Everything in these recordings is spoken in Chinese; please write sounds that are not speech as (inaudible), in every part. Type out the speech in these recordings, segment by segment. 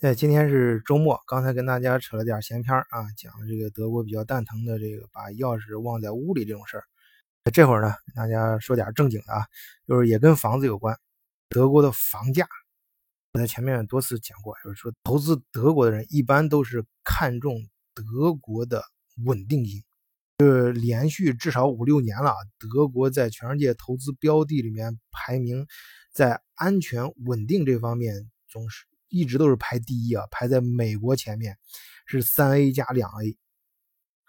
哎，今天是周末，刚才跟大家扯了点闲篇啊，讲这个德国比较蛋疼的这个把钥匙忘在屋里这种事儿。这会儿呢，跟大家说点正经的啊，就是也跟房子有关。德国的房价，我在前面多次讲过，就是说投资德国的人一般都是看重德国的稳定性，就是连续至少五六年了，德国在全世界投资标的里面排名在安全稳定这方面总是。一直都是排第一啊，排在美国前面，是三 A 加两 A。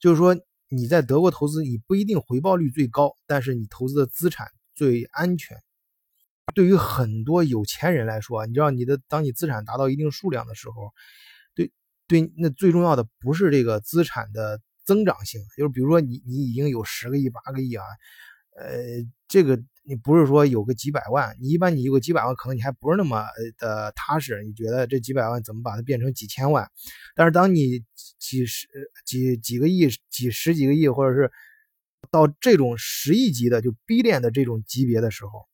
就是说你在德国投资，你不一定回报率最高，但是你投资的资产最安全。对于很多有钱人来说，你知道你的当你资产达到一定数量的时候，对对，那最重要的不是这个资产的增长性，就是比如说你你已经有十个亿、八个亿啊，呃，这个。你不是说有个几百万，你一般你有个几百万，可能你还不是那么的踏实。你觉得这几百万怎么把它变成几千万？但是当你几十几几个亿、几十几个亿，或者是到这种十亿级的就 B 链的这种级别的时候，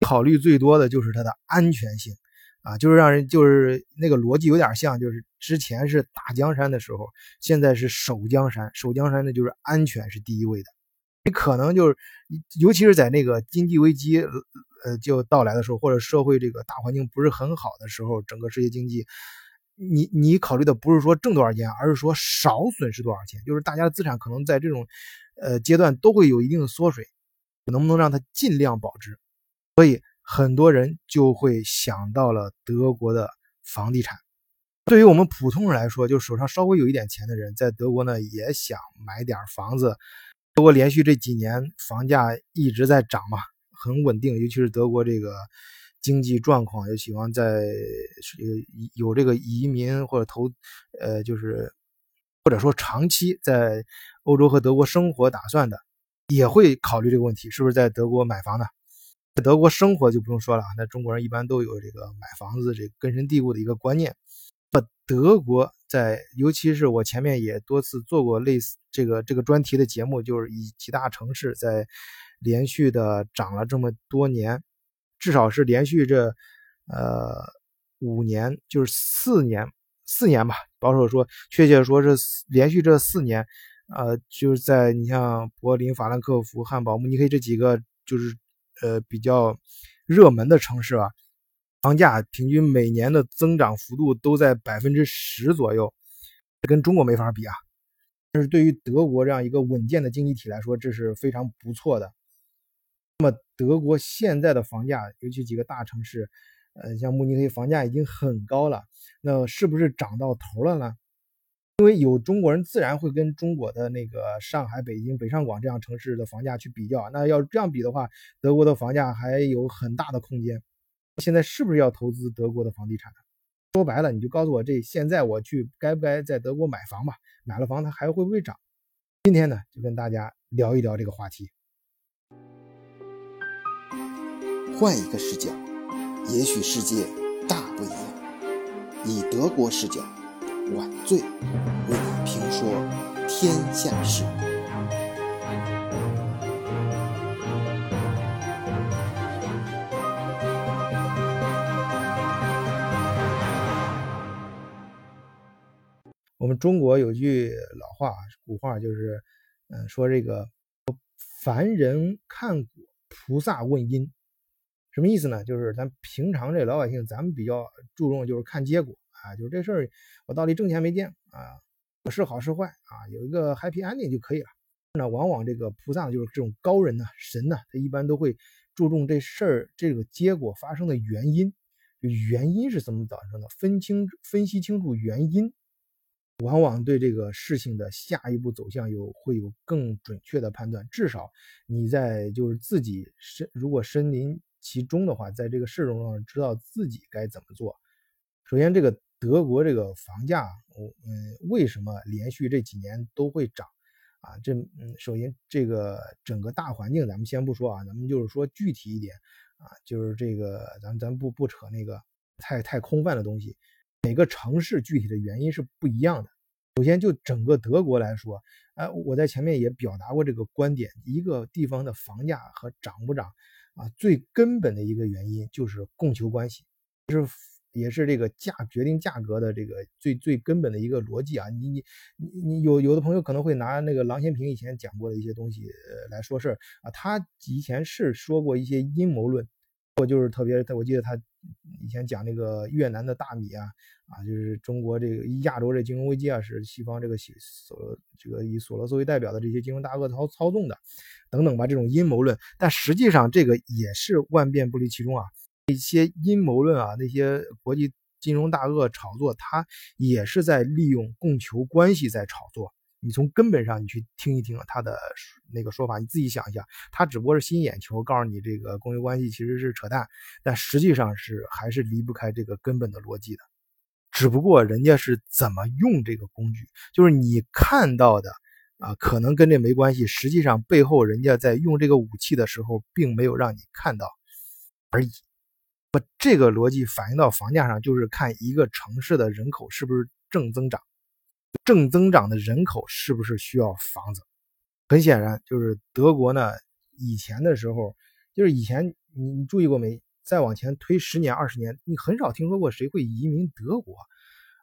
考虑最多的就是它的安全性啊，就是让人就是那个逻辑有点像，就是之前是打江山的时候，现在是守江山，守江山的就是安全是第一位的。你可能就是，尤其是在那个经济危机呃就到来的时候，或者社会这个大环境不是很好的时候，整个世界经济，你你考虑的不是说挣多少钱，而是说少损失多少钱。就是大家的资产可能在这种呃阶段都会有一定的缩水，能不能让它尽量保值？所以很多人就会想到了德国的房地产。对于我们普通人来说，就手上稍微有一点钱的人，在德国呢也想买点房子。德国连续这几年房价一直在涨嘛，很稳定。尤其是德国这个经济状况，也喜欢在有这个移民或者投，呃，就是或者说长期在欧洲和德国生活打算的，也会考虑这个问题，是不是在德国买房呢？在德国生活就不用说了，那中国人一般都有这个买房子这根深蒂固的一个观念。那德国。在，尤其是我前面也多次做过类似这个这个专题的节目，就是以几大城市在连续的涨了这么多年，至少是连续这呃五年，就是四年四年吧，保守说，确切说是连续这四年，呃，就是在你像柏林、法兰克福、汉堡、慕尼黑这几个就是呃比较热门的城市啊。房价平均每年的增长幅度都在百分之十左右，跟中国没法比啊。但是对于德国这样一个稳健的经济体来说，这是非常不错的。那么德国现在的房价，尤其几个大城市，呃，像慕尼黑房价已经很高了，那是不是涨到头了呢？因为有中国人自然会跟中国的那个上海、北京、北上广这样城市的房价去比较。那要这样比的话，德国的房价还有很大的空间。现在是不是要投资德国的房地产呢？说白了，你就告诉我，这现在我去该不该在德国买房吧？买了房，它还会不会涨？今天呢，就跟大家聊一聊这个话题。换一个视角，也许世界大不一样。以德国视角，晚醉为你评说天下事。我们中国有句老话，古话就是，嗯，说这个凡人看果，菩萨问因，什么意思呢？就是咱平常这老百姓，咱们比较注重就是看结果啊，就是这事儿我到底挣钱没挣啊，是好是坏啊，有一个 happy ending 就可以了。那往往这个菩萨就是这种高人呢，神呢，他一般都会注重这事儿这个结果发生的原因，原因是怎么造成的？分清分析清楚原因。往往对这个事情的下一步走向有会有更准确的判断，至少你在就是自己身如果身临其中的话，在这个事中上知道自己该怎么做。首先，这个德国这个房价，我嗯，为什么连续这几年都会涨啊？这嗯，首先这个整个大环境咱们先不说啊，咱们就是说具体一点啊，就是这个咱咱不不扯那个太太空泛的东西。每个城市具体的原因是不一样的。首先，就整个德国来说，哎，我在前面也表达过这个观点：一个地方的房价和涨不涨啊，最根本的一个原因就是供求关系，是也是这个价决定价格的这个最最根本的一个逻辑啊！你你你你有有的朋友可能会拿那个郎咸平以前讲过的一些东西来说事儿啊，他以前是说过一些阴谋论，我就是特别我记得他以前讲那个越南的大米啊啊，就是中国这个亚洲这金融危机啊，是西方这个索这个以索罗斯为代表的这些金融大鳄操操纵的等等吧，这种阴谋论，但实际上这个也是万变不离其中啊。一些阴谋论啊，那些国际金融大鳄炒作，他也是在利用供求关系在炒作。你从根本上你去听一听他的那个说法，你自己想一下，他只不过是吸引眼球，告诉你这个供求关系其实是扯淡，但实际上是还是离不开这个根本的逻辑的。只不过人家是怎么用这个工具，就是你看到的啊，可能跟这没关系，实际上背后人家在用这个武器的时候，并没有让你看到而已。不，这个逻辑反映到房价上，就是看一个城市的人口是不是正增长，正增长的人口是不是需要房子？很显然，就是德国呢，以前的时候，就是以前你你注意过没？再往前推十年、二十年，你很少听说过谁会移民德国，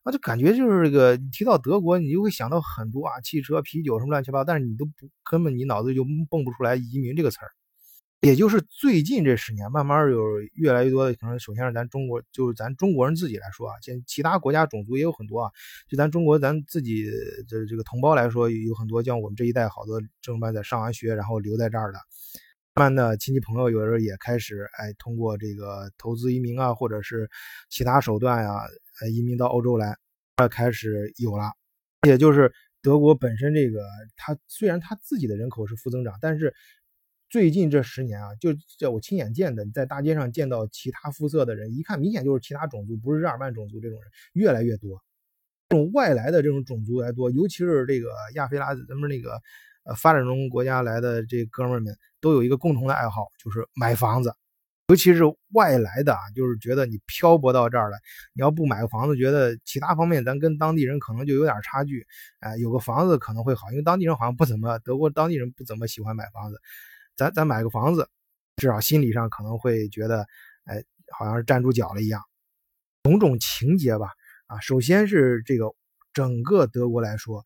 啊，就感觉就是这个你提到德国，你就会想到很多啊，汽车、啤酒什么乱七八糟，但是你都不根本你脑子就蹦不出来移民这个词儿。也就是最近这十年，慢慢有越来越多的可能。首先是咱中国，就是咱中国人自己来说啊，现其他国家种族也有很多啊。就咱中国咱自己的这个同胞来说，有很多像我们这一代好多正班在上完学，然后留在这儿的。慢慢的，亲戚朋友有时候也开始哎，通过这个投资移民啊，或者是其他手段呀，移民到欧洲来，开始有了。也就是德国本身这个，它虽然它自己的人口是负增长，但是。最近这十年啊，就这我亲眼见的，在大街上见到其他肤色的人，一看明显就是其他种族，不是日耳曼种族这种人越来越多。这种外来的这种种族来多，尤其是这个亚非拉咱们那个呃发展中国家来的这哥们儿们，都有一个共同的爱好，就是买房子。尤其是外来的啊，就是觉得你漂泊到这儿来，你要不买个房子，觉得其他方面咱跟当地人可能就有点差距。哎，有个房子可能会好，因为当地人好像不怎么，德国当地人不怎么喜欢买房子。咱咱买个房子，至少心理上可能会觉得，哎，好像是站住脚了一样，种种情节吧。啊，首先是这个整个德国来说，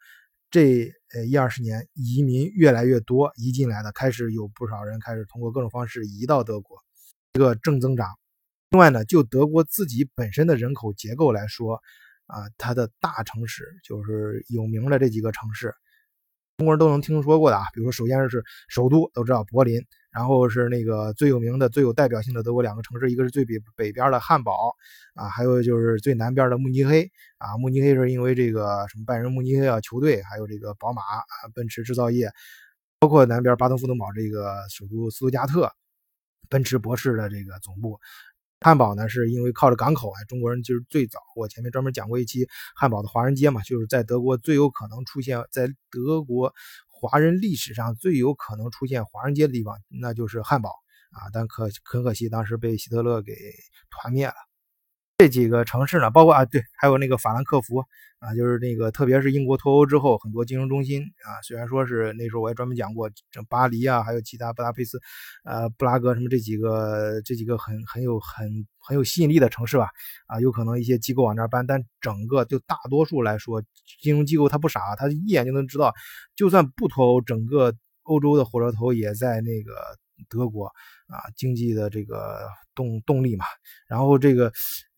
这呃一二十年移民越来越多，移进来的开始有不少人开始通过各种方式移到德国，一个正增长。另外呢，就德国自己本身的人口结构来说，啊，它的大城市就是有名的这几个城市。中国人都能听说过的啊，比如说，首先是首都都知道柏林，然后是那个最有名的、最有代表性的德国两个城市，一个是最北北边的汉堡啊，还有就是最南边的慕尼黑啊。慕尼黑是因为这个什么拜仁慕尼黑啊球队，还有这个宝马啊、奔驰制造业，包括南边巴登符腾堡这个首都斯图加特，奔驰博士的这个总部。汉堡呢，是因为靠着港口啊，中国人就是最早。我前面专门讲过一期汉堡的华人街嘛，就是在德国最有可能出现在德国华人历史上最有可能出现华人街的地方，那就是汉堡啊。但可很可惜，当时被希特勒给团灭了。这几个城市呢，包括啊，对，还有那个法兰克福啊，就是那个，特别是英国脱欧之后，很多金融中心啊，虽然说是那时候我也专门讲过，这巴黎啊，还有其他布达佩斯、呃布拉格什么这几个这几个很很有很很有吸引力的城市吧，啊，有可能一些机构往那儿搬，但整个就大多数来说，金融机构它不傻，它一眼就能知道，就算不脱欧，整个欧洲的火车头也在那个德国。啊，经济的这个动动力嘛，然后这个，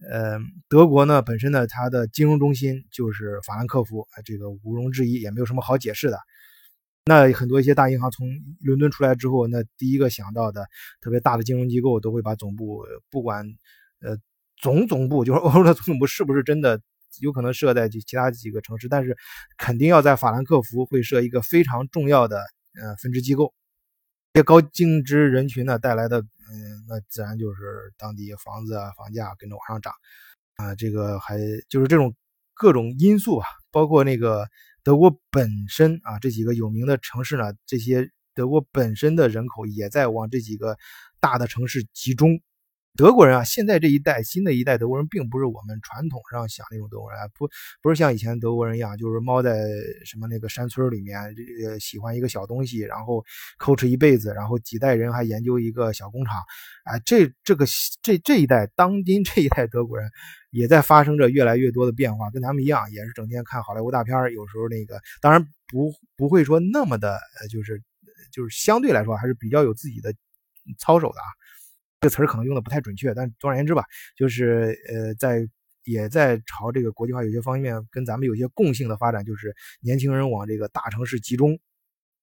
呃，德国呢本身呢，它的金融中心就是法兰克福，这个毋庸置疑，也没有什么好解释的。那很多一些大银行从伦敦出来之后，那第一个想到的特别大的金融机构都会把总部，不管呃总总部就是欧洲的总部是不是真的有可能设在其他几个城市，但是肯定要在法兰克福会设一个非常重要的呃分支机构。这些高净值人群呢带来的，嗯，那自然就是当地房子啊房价跟着往上涨，啊，这个还就是这种各种因素啊，包括那个德国本身啊这几个有名的城市呢，这些德国本身的人口也在往这几个大的城市集中，德国人啊，现在这一代新的一代德国人，并不是我们传统上想那种德国人啊，不不是像以前德国人一样，就是猫在什么那个山村里面，呃，喜欢一个小东西，然后抠哧一辈子，然后几代人还研究一个小工厂，啊，这这个这这一代当今这一代德国人，也在发生着越来越多的变化，跟他们一样，也是整天看好莱坞大片有时候那个，当然不不会说那么的，呃，就是就是相对来说还是比较有自己的操守的啊。这个词儿可能用的不太准确，但总而言之吧，就是呃，在也在朝这个国际化有些方面跟咱们有些共性的发展，就是年轻人往这个大城市集中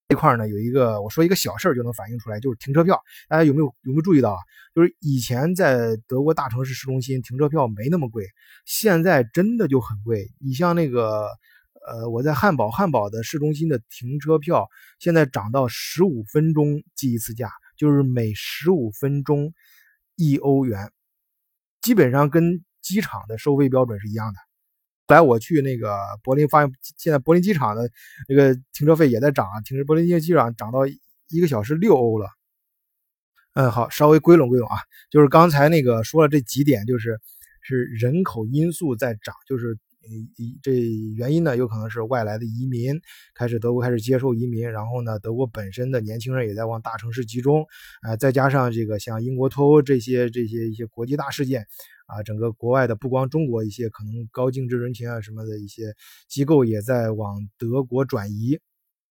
这块呢，有一个我说一个小事儿就能反映出来，就是停车票。大家有没有有没有注意到啊？就是以前在德国大城市市中心停车票没那么贵，现在真的就很贵。你像那个呃，我在汉堡，汉堡的市中心的停车票现在涨到十五分钟计一次价。就是每十五分钟一欧元，基本上跟机场的收费标准是一样的。来，我去那个柏林，发现现在柏林机场的那个停车费也在涨啊，停车柏林机场涨到一个小时六欧了。嗯，好，稍微归拢归拢啊，就是刚才那个说了这几点，就是是人口因素在涨，就是。一这原因呢，有可能是外来的移民开始德国开始接受移民，然后呢，德国本身的年轻人也在往大城市集中，啊，再加上这个像英国脱欧这些这些一些国际大事件，啊，整个国外的不光中国一些可能高净值人群啊什么的一些机构也在往德国转移，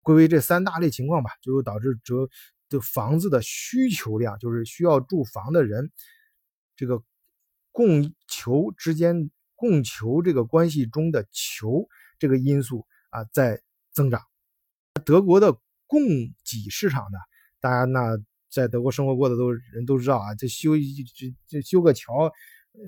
归为这三大类情况吧，就导致这的房子的需求量，就是需要住房的人，这个供求之间。供求这个关系中的求这个因素啊在增长，德国的供给市场呢，大家那在德国生活过的都人都知道啊，这修这这修个桥。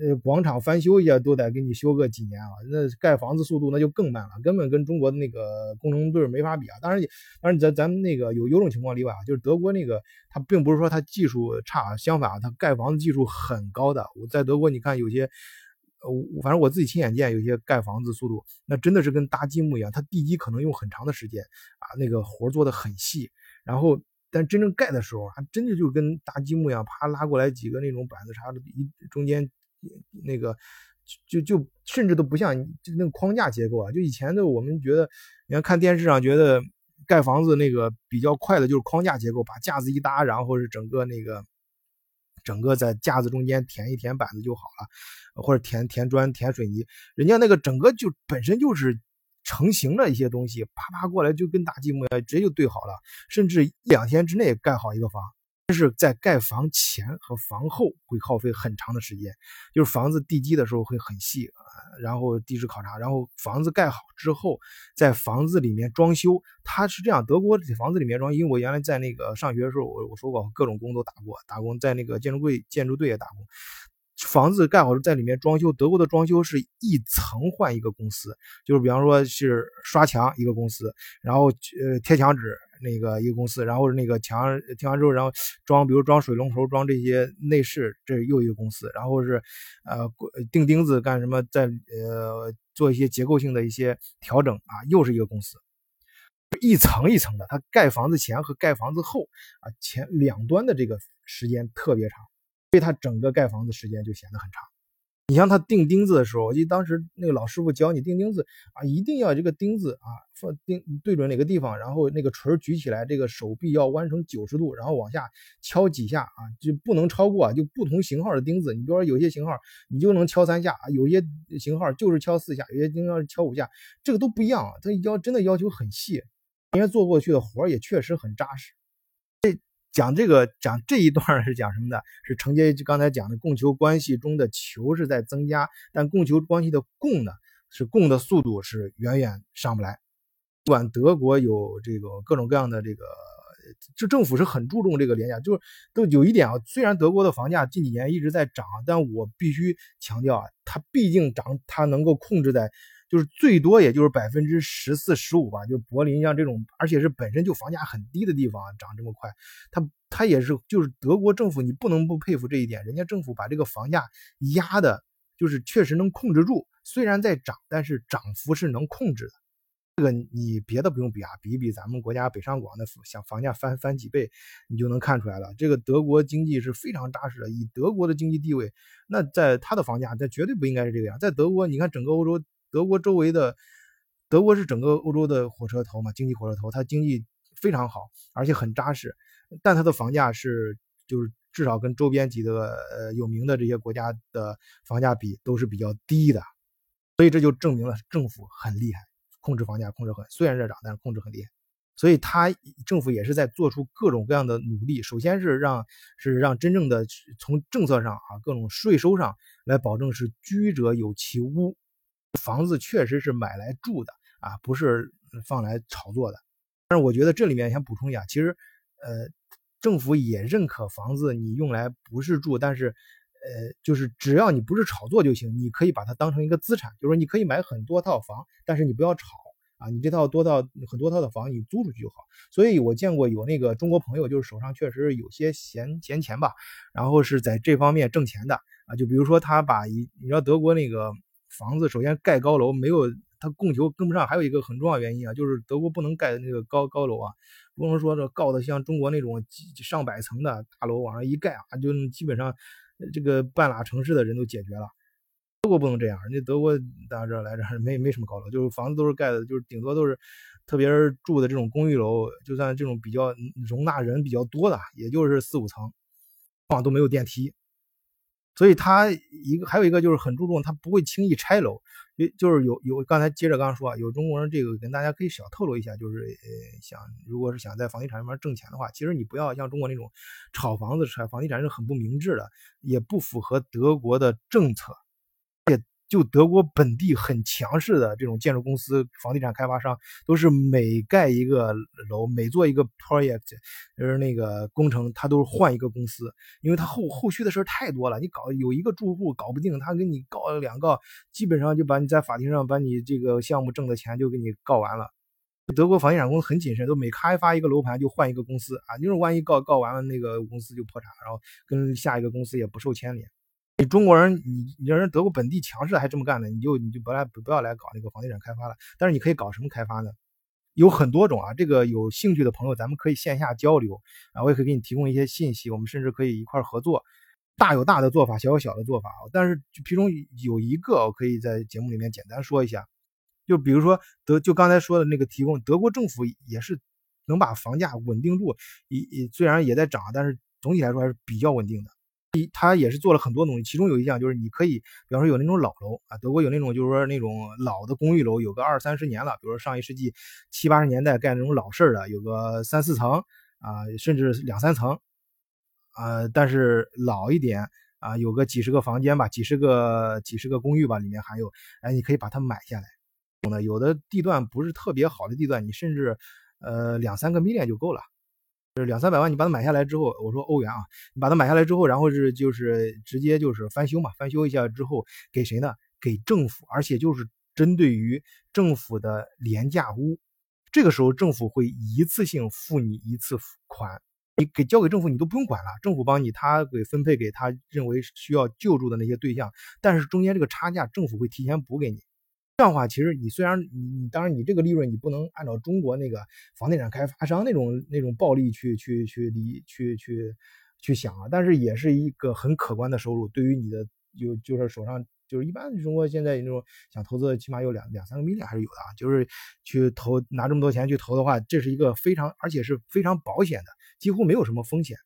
呃，广场翻修一下都得给你修个几年啊，那盖房子速度那就更慢了，根本跟中国的那个工程队没法比啊。当然，当然咱咱们那个有有种情况例外啊，就是德国那个它并不是说它技术差，相反啊，它盖房子技术很高的。我在德国你看有些。呃，反正我自己亲眼见，有些盖房子速度，那真的是跟搭积木一样。它地基可能用很长的时间啊，那个活做的很细。然后，但真正盖的时候，还真的就跟搭积木一样，啪拉过来几个那种板子，啥的一中间那个，就就甚至都不像就那个框架结构啊。就以前的我们觉得，你看看电视上觉得盖房子那个比较快的就是框架结构，把架子一搭，然后是整个那个。整个在架子中间填一填板子就好了，或者填填砖、填水泥，人家那个整个就本身就是成型的一些东西，啪啪过来就跟大积木一样，直接就对好了，甚至一两天之内盖好一个房。但是在盖房前和房后会耗费很长的时间，就是房子地基的时候会很细啊，然后地质考察，然后房子盖好之后，在房子里面装修，它是这样，德国房子里面装，因为我原来在那个上学的时候，我我说过各种工都打过，打工在那个建筑队建筑队也打工。房子盖好在里面装修，德国的装修是一层换一个公司，就是比方说是刷墙一个公司，然后呃贴墙纸那个一个公司，然后那个墙贴完之后，然后装比如装水龙头、装这些内饰，这又一个公司，然后是呃钉钉子干什么，在呃做一些结构性的一些调整啊，又是一个公司，一层一层的，它盖房子前和盖房子后啊前两端的这个时间特别长。所以他整个盖房子时间就显得很长。你像他钉钉子的时候，我记得当时那个老师傅教你钉钉子啊，一定要这个钉子啊放钉对准哪个地方，然后那个锤举起来，这个手臂要弯成九十度，然后往下敲几下啊，就不能超过啊。就不同型号的钉子，你比如说有些型号你就能敲三下啊，有些型号就是敲四下，有些钉是敲五下，这个都不一样啊。他要真的要求很细，人家做过去的活也确实很扎实。讲这个讲这一段是讲什么的？是承接刚才讲的供求关系中的求是在增加，但供求关系的供呢，是供的速度是远远上不来。不管德国有这个各种各样的这个，就政府是很注重这个廉价，就是都有一点啊。虽然德国的房价近几年一直在涨，但我必须强调啊，它毕竟涨，它能够控制在。就是最多也就是百分之十四十五吧，就柏林像这种，而且是本身就房价很低的地方涨这么快，它它也是就是德国政府，你不能不佩服这一点，人家政府把这个房价压的，就是确实能控制住，虽然在涨，但是涨幅是能控制的。这个你别的不用比啊，比一比咱们国家北上广的想房价翻翻几倍，你就能看出来了。这个德国经济是非常扎实的，以德国的经济地位，那在它的房价，这绝对不应该是这个样。在德国，你看整个欧洲，德国周围的，德国是整个欧洲的火车头嘛，经济火车头，它经济非常好，而且很扎实，但它的房价是就是至少跟周边几个呃有名的这些国家的房价比都是比较低的，所以这就证明了政府很厉害。控制房价控制很，虽然热涨，但是控制很厉害，所以他政府也是在做出各种各样的努力。首先是让是让真正的从政策上啊，各种税收上来保证是居者有其屋，房子确实是买来住的啊，不是放来炒作的。但是我觉得这里面想补充一下，其实呃，政府也认可房子你用来不是住，但是呃，就是只要你不是炒作就行，你可以把它当成一个资产，就是说你可以买很多套房，但是你不要炒。啊，你这套多套很多套的房，你租出去就好。所以我见过有那个中国朋友，就是手上确实有些闲闲钱吧，然后是在这方面挣钱的啊。就比如说他把一，你知道德国那个房子，首先盖高楼没有，它供求跟不上，还有一个很重要原因啊，就是德国不能盖那个高高楼啊，不能说这高的像中国那种几上百层的大楼往上一盖啊，就基本上这个半拉城市的人都解决了。德国不能这样，人家德国大家知道来着，没没什么高楼，就是房子都是盖的，就是顶多都是，特别是住的这种公寓楼，就算这种比较容纳人比较多的，也就是四五层，往往都没有电梯。所以他一个还有一个就是很注重，他不会轻易拆楼。就就是有有刚才接着刚说啊，有中国人这个跟大家可以小透露一下，就是呃想如果是想在房地产上面挣钱的话，其实你不要像中国那种炒房子拆房地产是很不明智的，也不符合德国的政策。就德国本地很强势的这种建筑公司、房地产开发商，都是每盖一个楼、每做一个 project，就是那个工程，他都是换一个公司，因为他后后续的事太多了。你搞有一个住户搞不定，他给你告两告，基本上就把你在法庭上把你这个项目挣的钱就给你告完了。德国房地产公司很谨慎，都每开发一个楼盘就换一个公司啊，就是万一告告完了，那个公司就破产，然后跟下一个公司也不受牵连。你中国人，你你让人德国本地强势还这么干呢，你就你就不来不要来搞那个房地产开发了。但是你可以搞什么开发呢？有很多种啊。这个有兴趣的朋友，咱们可以线下交流啊，我也可以给你提供一些信息，我们甚至可以一块合作。大有大的做法，小有小的做法。但是其中有一个，我可以在节目里面简单说一下，就比如说德，就刚才说的那个提供，德国政府也是能把房价稳定住，也也虽然也在涨，但是总体来说还是比较稳定的。他也是做了很多东西，其中有一项就是你可以，比方说有那种老楼啊，德国有那种就是说那种老的公寓楼，有个二三十年了，比如说上一世纪七八十年代盖那种老式的，有个三四层啊，甚至两三层啊，但是老一点啊，有个几十个房间吧，几十个几十个公寓吧，里面还有，哎，你可以把它买下来。有的地段不是特别好的地段，你甚至呃两三个 million 就够了。就是两三百万，你把它买下来之后，我说欧元啊，你把它买下来之后，然后是就是直接就是翻修嘛，翻修一下之后给谁呢？给政府，而且就是针对于政府的廉价屋，这个时候政府会一次性付你一次款，你给交给政府你都不用管了，政府帮你他给分配给他认为需要救助的那些对象，但是中间这个差价政府会提前补给你。这样的话，其实你虽然你当然你这个利润你不能按照中国那个房地产开发商那种那种暴利去去去理去去去想啊，但是也是一个很可观的收入。对于你的有就是手上就是一般中国现在那种想投资的，起码有两两三个 million 还是有的啊，就是去投拿这么多钱去投的话，这是一个非常而且是非常保险的，几乎没有什么风险。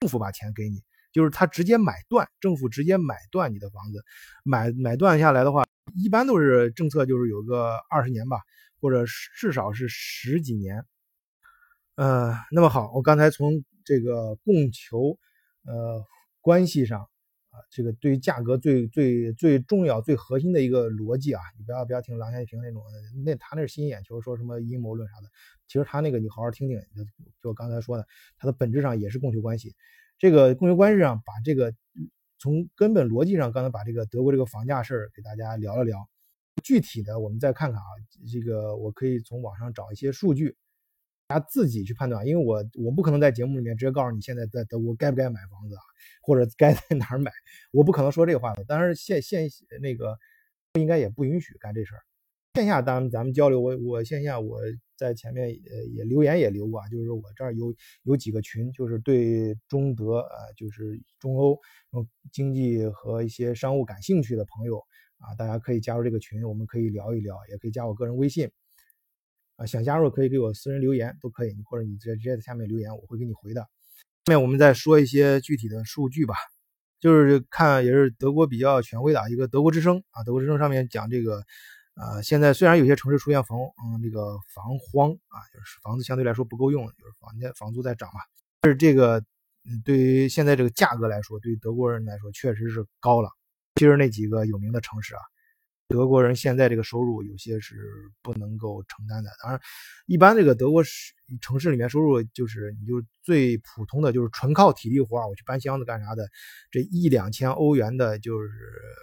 政府把钱给你，就是他直接买断，政府直接买断你的房子，买买断下来的话。一般都是政策，就是有个二十年吧，或者至少是十几年。呃，那么好，我刚才从这个供求呃关系上啊，这个对于价格最最最重要、最核心的一个逻辑啊，你不要不要听郎咸平那种，那他那是吸引眼球，说什么阴谋论啥的。其实他那个你好好听听，就我刚才说的，它的本质上也是供求关系。这个供求关系上把这个。从根本逻辑上，刚才把这个德国这个房价事儿给大家聊了聊。具体的，我们再看看啊，这个我可以从网上找一些数据，大家自己去判断。因为我我不可能在节目里面直接告诉你现在在德国该不该买房子啊，或者 (laughs) 该在哪儿买，我不可能说这话的。但是现现那个应该也不允许干这事儿。线下咱们咱们交流，我我线下我在前面也也留言也留过啊，就是我这儿有有几个群，就是对中德呃就是中欧经济和一些商务感兴趣的朋友啊，大家可以加入这个群，我们可以聊一聊，也可以加我个人微信啊，想加入可以给我私人留言都可以，或者你直接直接在下面留言，我会给你回的。下面我们再说一些具体的数据吧，就是看也是德国比较权威的一个德国之声啊，德国之声上面讲这个。啊，现在虽然有些城市出现房，嗯，这个房荒啊，就是房子相对来说不够用，就是房价房租在涨嘛。但是这个，对于现在这个价格来说，对于德国人来说确实是高了。其实那几个有名的城市啊，德国人现在这个收入有些是不能够承担的。当然，一般这个德国市城市里面收入就是你就最普通的就是纯靠体力活我去搬箱子干啥的，这一两千欧元的，就是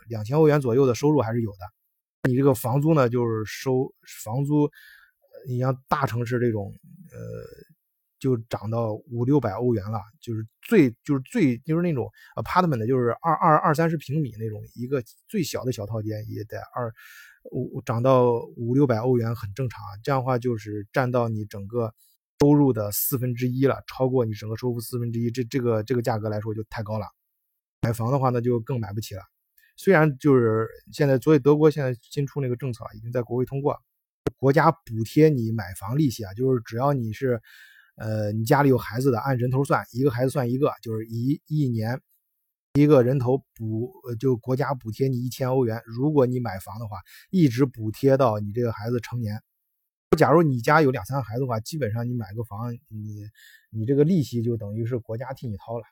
两千欧元左右的收入还是有的。你这个房租呢，就是收房租，你像大城市这种，呃，就涨到五六百欧元了，就是最就是最就是那种 apartment 的就是二二二三十平米那种一个最小的小套间也得二五涨到五六百欧元很正常，这样的话就是占到你整个收入的四分之一了，超过你整个收入四分之一，这这个这个价格来说就太高了，买房的话那就更买不起了。虽然就是现在，所以德国现在新出那个政策已经在国会通过，国家补贴你买房利息啊，就是只要你是，呃，你家里有孩子的，按人头算，一个孩子算一个，就是一一年一个人头补，就国家补贴你一千欧元。如果你买房的话，一直补贴到你这个孩子成年。假如你家有两三个孩子的话，基本上你买个房，你你这个利息就等于是国家替你掏了。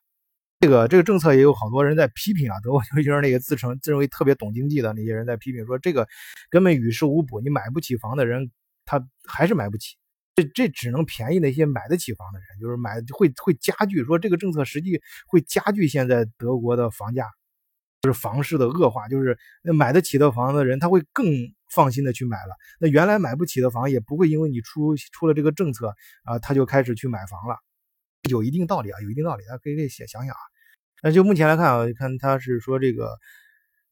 这个这个政策也有好多人在批评啊，(laughs) 德国就是那个自称自认为特别懂经济的那些人在批评说这个根本与事无补，你买不起房的人他还是买不起，这这只能便宜那些买得起房的人，就是买会会加剧说这个政策实际会加剧现在德国的房价，就是房市的恶化，就是那买得起的房的人他会更放心的去买了，那原来买不起的房也不会因为你出出了这个政策啊他就开始去买房了，有一定道理啊，有一定道理，大家可以可以想想啊。那就目前来看啊，看他是说这个，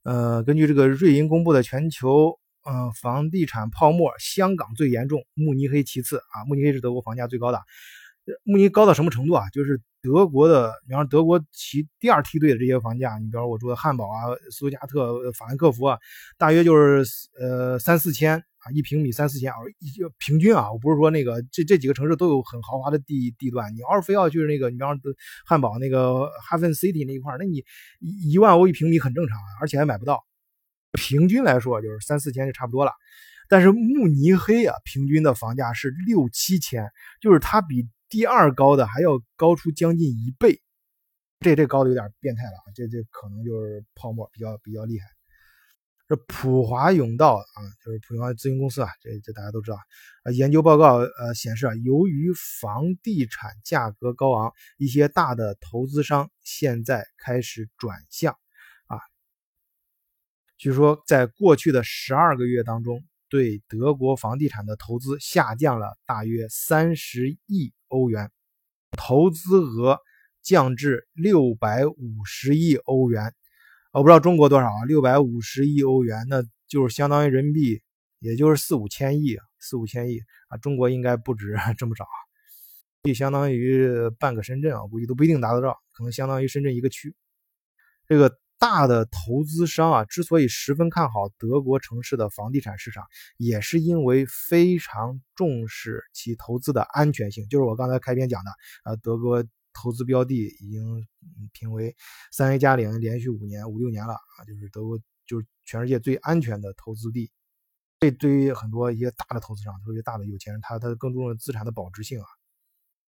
呃，根据这个瑞银公布的全球，呃，房地产泡沫，香港最严重，慕尼黑其次啊，慕尼黑是德国房价最高的，慕尼高到什么程度啊？就是德国的，比方德国其第二梯队的这些房价，你比方我住的汉堡啊、斯图加特、法兰克福啊，大约就是呃三四千。啊，一平米三四千，一平均啊，我不是说那个这这几个城市都有很豪华的地地段，你要是非要去那个，你比方汉堡那个 Hafen City 那一块那你一一万欧一平米很正常啊，而且还买不到。平均来说就是三四千就差不多了，但是慕尼黑啊，平均的房价是六七千，就是它比第二高的还要高出将近一倍，这这高的有点变态了啊，这这可能就是泡沫比较比较厉害。这普华永道啊，就是普华咨询公司啊，这这大家都知道啊。研究报告呃显示啊，由于房地产价格高昂，一些大的投资商现在开始转向啊。据说在过去的十二个月当中，对德国房地产的投资下降了大约三十亿欧元，投资额降至六百五十亿欧元。我不知道中国多少啊？六百五十亿欧元，那就是相当于人民币，也就是四五千亿，四五千亿啊！中国应该不止 (laughs) 这么少啊，就相当于半个深圳啊，估计都不一定达得到，可能相当于深圳一个区。这个大的投资商啊，之所以十分看好德国城市的房地产市场，也是因为非常重视其投资的安全性，就是我刚才开篇讲的啊，德国。投资标的已经评为三 A 加零，连续五年五六年了啊，就是德国就是全世界最安全的投资地。这对于很多一些大的投资商，特别大的有钱人，他他更注重资产的保值性啊。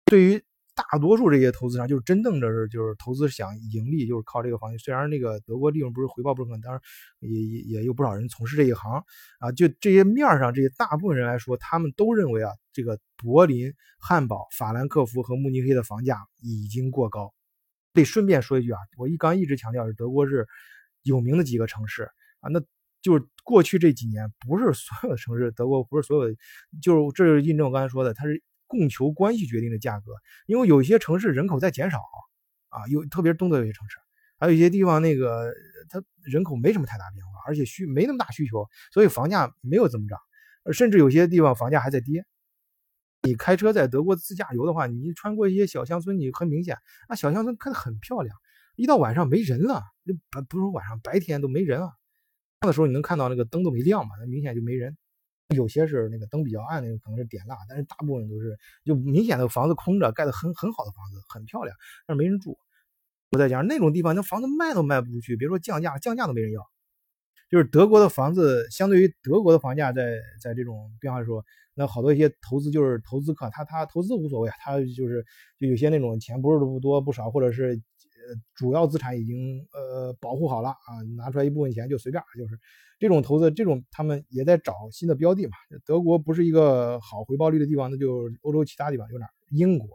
对于大多数这些投资商，就是真正的是就是投资想盈利，就是靠这个行业。虽然那个德国利润不是回报不是很，当然也也也有不少人从事这一行啊。就这些面上这些大部分人来说，他们都认为啊，这个柏林、汉堡、法兰克福和慕尼黑的房价已经过高。得顺便说一句啊，我一刚一直强调是德国是有名的几个城市啊，那就是过去这几年不是所有的城市，德国不是所有的，就是这就是印证我刚才说的，它是。供求关系决定的价格，因为有些城市人口在减少啊，有特别是东德有些城市，还有一些地方那个它人口没什么太大变化，而且需没那么大需求，所以房价没有怎么涨。甚至有些地方房价还在跌。你开车在德国自驾游的话，你穿过一些小乡村，你很明显，那小乡村开的很漂亮。一到晚上没人了，就不不是晚上，白天都没人啊。那的时候你能看到那个灯都没亮嘛，那明显就没人。有些是那个灯比较暗，那个可能是点蜡，但是大部分都是就明显的房子空着，盖的很很好的房子，很漂亮，但是没人住。我再讲那种地方，那房子卖都卖不出去，别说降价，降价都没人要。就是德国的房子，相对于德国的房价，在在这种变化的时候，那好多一些投资就是投资客，他他投资无所谓，他就是就有些那种钱不是不多不少，或者是呃主要资产已经呃保护好了啊，拿出来一部分钱就随便，就是这种投资，这种他们也在找新的标的嘛。德国不是一个好回报率的地方，那就欧洲其他地方有哪？英国，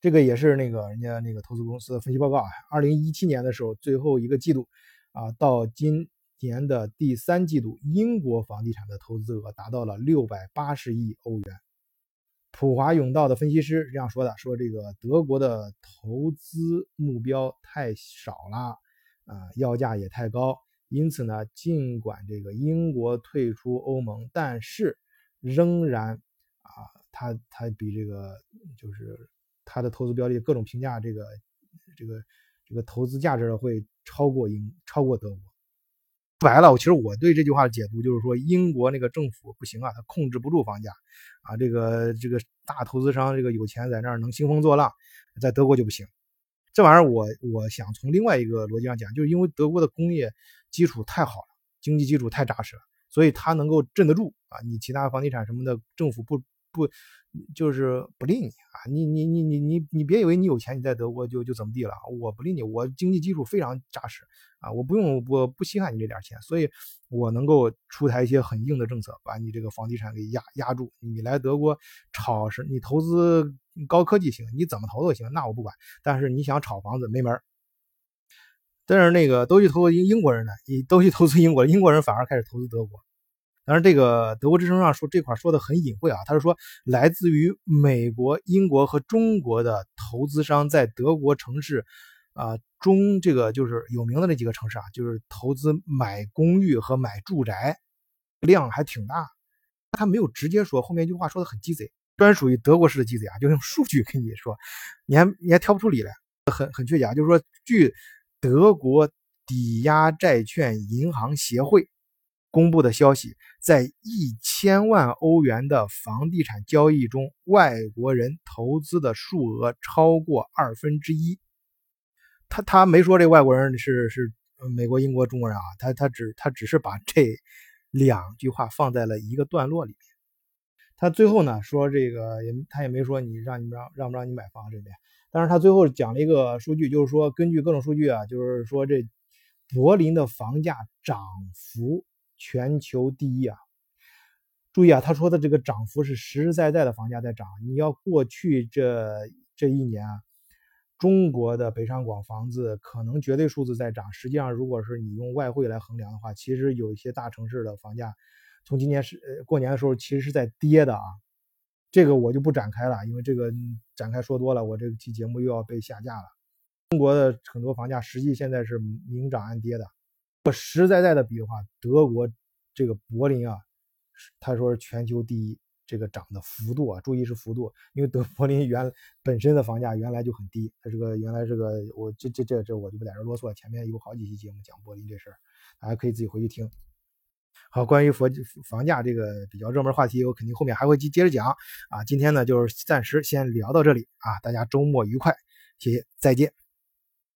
这个也是那个人家那个投资公司分析报告啊，二零一七年的时候最后一个季度啊，到今。年的第三季度，英国房地产的投资额达到了六百八十亿欧元。普华永道的分析师是这样说的：“说这个德国的投资目标太少了，啊，要价也太高。因此呢，尽管这个英国退出欧盟，但是仍然啊，他他比这个就是他的投资标的各种评价，这个这个这个投资价值会超过英超过德国。”说白了，其实我对这句话的解读就是说，英国那个政府不行啊，他控制不住房价啊。这个这个大投资商，这个有钱在那儿能兴风作浪，在德国就不行。这玩意儿，我我想从另外一个逻辑上讲，就是因为德国的工业基础太好了，经济基础太扎实了，所以它能够镇得住啊。你其他房地产什么的，政府不不。就是不理你啊！你你你你你你别以为你有钱，你在德国就就怎么地了？我不理你，我经济基础非常扎实啊！我不用，我不稀罕你这点钱，所以我能够出台一些很硬的政策，把你这个房地产给压压住。你来德国炒是，你投资高科技行，你怎么投都行，那我不管。但是你想炒房子没门但是那个都去投资英英国人呢，你都去投资英国，英国人反而开始投资德国。当然，这个德国之声上说这块说的很隐晦啊，他是说来自于美国、英国和中国的投资商在德国城市，啊中这个就是有名的那几个城市啊，就是投资买公寓和买住宅量还挺大。他没有直接说，后面一句话说的很鸡贼，专属于德国式的鸡贼啊，就用数据跟你说，你还你还挑不出理来，很很确切啊。就是说，据德国抵押债券银行协会。公布的消息，在一千万欧元的房地产交易中，外国人投资的数额超过二分之一。他他没说这外国人是是美国、英国、中国人啊，他他只他只是把这两句话放在了一个段落里面。他最后呢说这个也他也没说你让你让让不让你买房这边，但是他最后讲了一个数据，就是说根据各种数据啊，就是说这柏林的房价涨幅。全球第一啊！注意啊，他说的这个涨幅是实实在在的房价在涨。你要过去这这一年啊，中国的北上广房子可能绝对数字在涨。实际上，如果是你用外汇来衡量的话，其实有一些大城市的房价从今年是呃过年的时候其实是在跌的啊。这个我就不展开了，因为这个展开说多了，我这期节目又要被下架了。中国的很多房价实际现在是明涨暗跌的。实实在在的比的话，德国这个柏林啊，他说是全球第一，这个涨的幅度啊，注意是幅度，因为德 (laughs) 柏林原本身的房价原来就很低，它这个原来这个我这这这这我就不在这啰嗦了，前面有好几期节目讲柏林这事儿，大家可以自己回去听。好，关于房房价这个比较热门话题，我肯定后面还会接接着讲啊。今天呢，就是暂时先聊到这里啊，大家周末愉快，谢谢，再见。